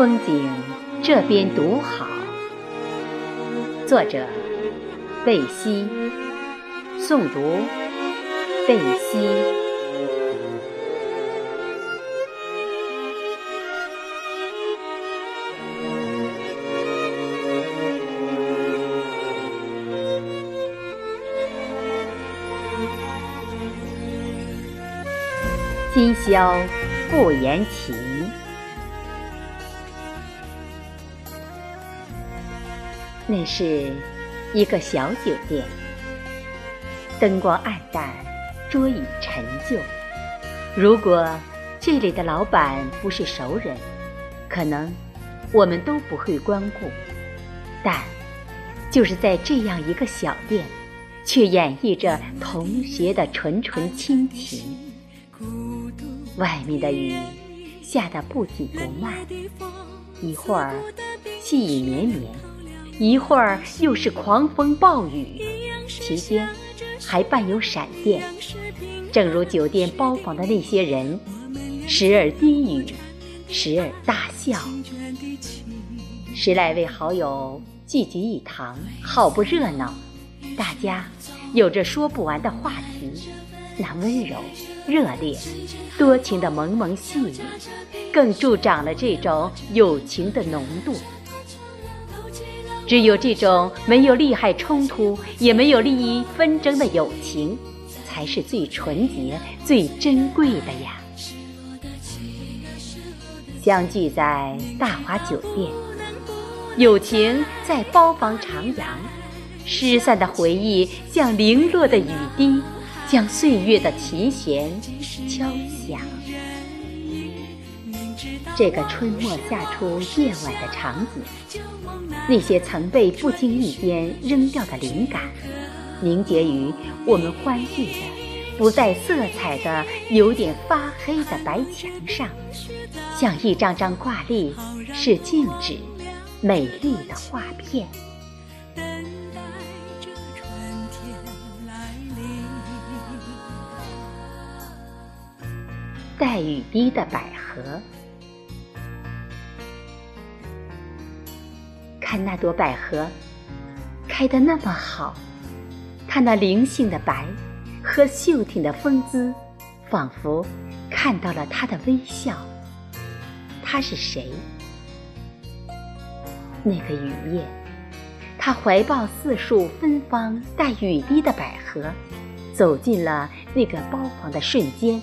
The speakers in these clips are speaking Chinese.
风景这边独好。作者：贝西，诵读：贝西。今宵不言情。那是一个小酒店，灯光暗淡，桌椅陈旧。如果这里的老板不是熟人，可能我们都不会光顾。但就是在这样一个小店，却演绎着同学的纯纯亲情。外面的雨下得不紧不慢，一会儿细雨绵绵，一会儿又是狂风暴雨，其间还伴有闪电。正如酒店包房的那些人，时而低语，时而大笑。十来位好友聚集一堂，好不热闹，大家有着说不完的话题。那温柔、热烈、多情的蒙蒙细雨，更助长了这种友情的浓度。只有这种没有利害冲突，也没有利益纷争的友情，才是最纯洁、最珍贵的呀！相聚在大华酒店，友情在包房徜徉，失散的回忆像零落的雨滴。将岁月的琴弦敲响。这个春末夏初夜晚的场景，那些曾被不经意间扔掉的灵感，凝结于我们欢聚的不带色彩的、有点发黑的白墙上，像一张张挂历，是静止、美丽的画片。带雨滴的百合，看那朵百合开得那么好，它那灵性的白和秀挺的风姿，仿佛看到了他的微笑。他是谁？那个雨夜，他怀抱四束芬芳带雨滴的百合，走进了那个包房的瞬间。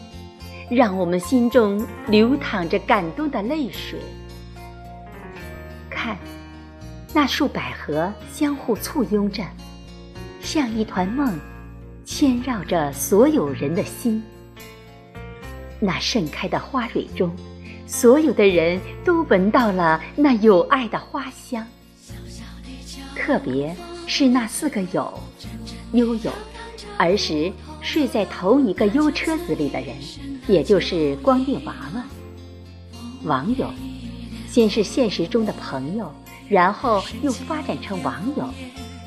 让我们心中流淌着感动的泪水。那束百合相互簇拥着，像一团梦，牵绕着所有人的心。那盛开的花蕊中，所有的人都闻到了那有爱的花香。特别是那四个有悠悠儿时睡在同一个优车子里的人。也就是光腚娃娃，网友，先是现实中的朋友，然后又发展成网友，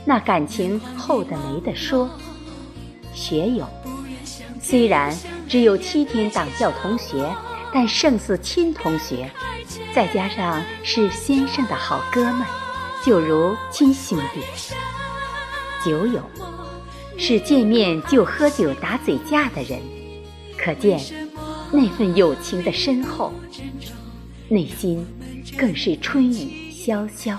那感情厚的没得说。学友，虽然只有七天党校同学，但胜似亲同学，再加上是先生的好哥们，就如亲兄弟。酒友，是见面就喝酒打嘴架的人，可见。那份友情的深厚，内心更是春雨潇潇。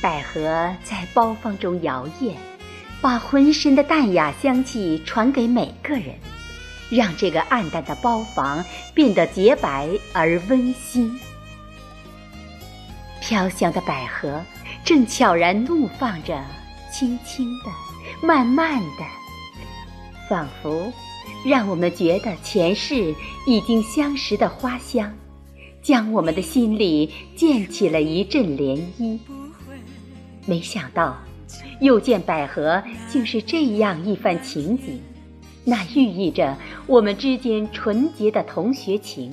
百合在包房中摇曳，把浑身的淡雅香气传给每个人，让这个暗淡的包房变得洁白而温馨。飘香的百合。正悄然怒放着，轻轻的，慢慢的，仿佛让我们觉得前世已经相识的花香，将我们的心里溅起了一阵涟漪。没想到，又见百合竟是这样一番情景，那寓意着我们之间纯洁的同学情，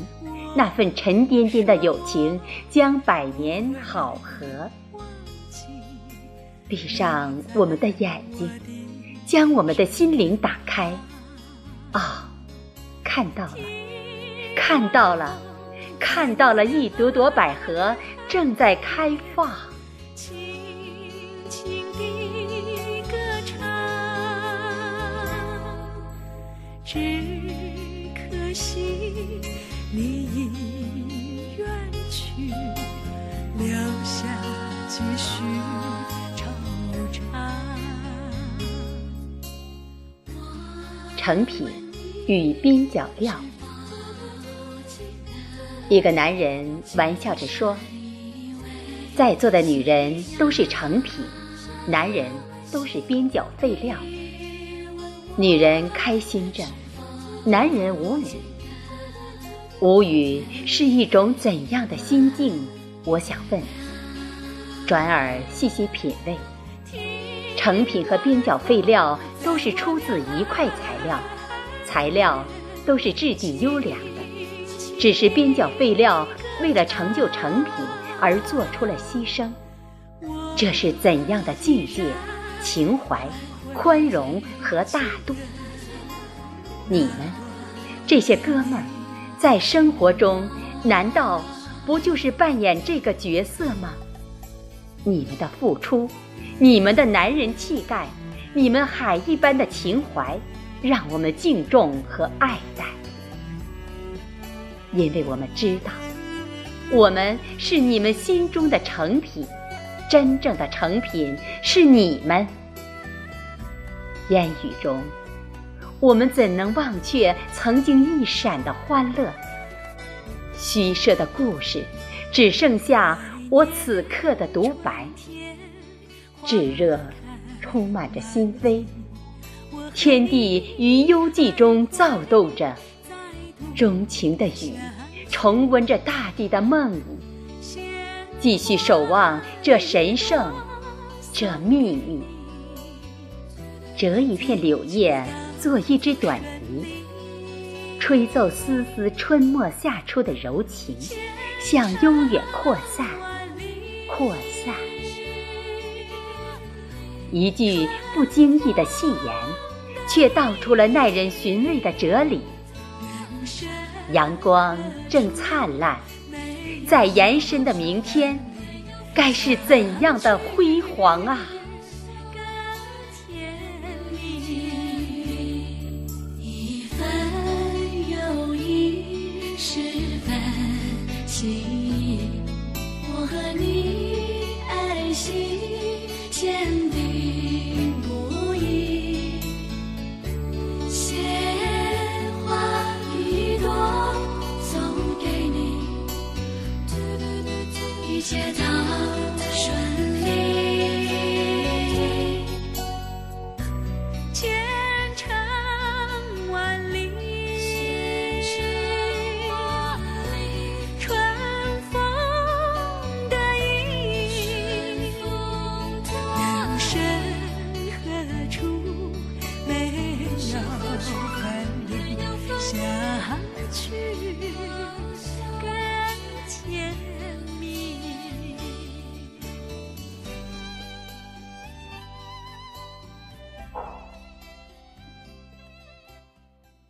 那份沉甸甸的友情将百年好合。闭上我们的眼睛，将我们的心灵打开，看到了，看到了，看到了一朵朵百合正在开放。轻轻地歌唱，只可惜你已远去，留下几许惆怅。成品与边角料。一个男人玩笑着说。在座的女人都是成品，男人都是边角废料。女人开心着，男人无语。无语是一种怎样的心境？我想问。转而细细品味，成品和边角废料都是出自一块材料，材料都是质地优良的，只是边角废料为了成就成品。而做出了牺牲，这是怎样的境界、情怀、宽容和大度？你们这些哥们儿，在生活中难道不就是扮演这个角色吗？你们的付出，你们的男人气概，你们海一般的情怀，让我们敬重和爱戴，因为我们知道。我们是你们心中的成品，真正的成品是你们。烟雨中，我们怎能忘却曾经一闪的欢乐？虚设的故事，只剩下我此刻的独白。炙热充满着心扉，天地于幽寂中躁动着，钟情的雨。重温着大地的梦，继续守望这神圣，这秘密。折一片柳叶，做一支短笛，吹奏丝丝春末夏初的柔情，向悠远扩散，扩散。一句不经意的戏言，却道出了耐人寻味的哲理。阳光正灿烂，在延伸的明天，该是怎样的辉煌啊！我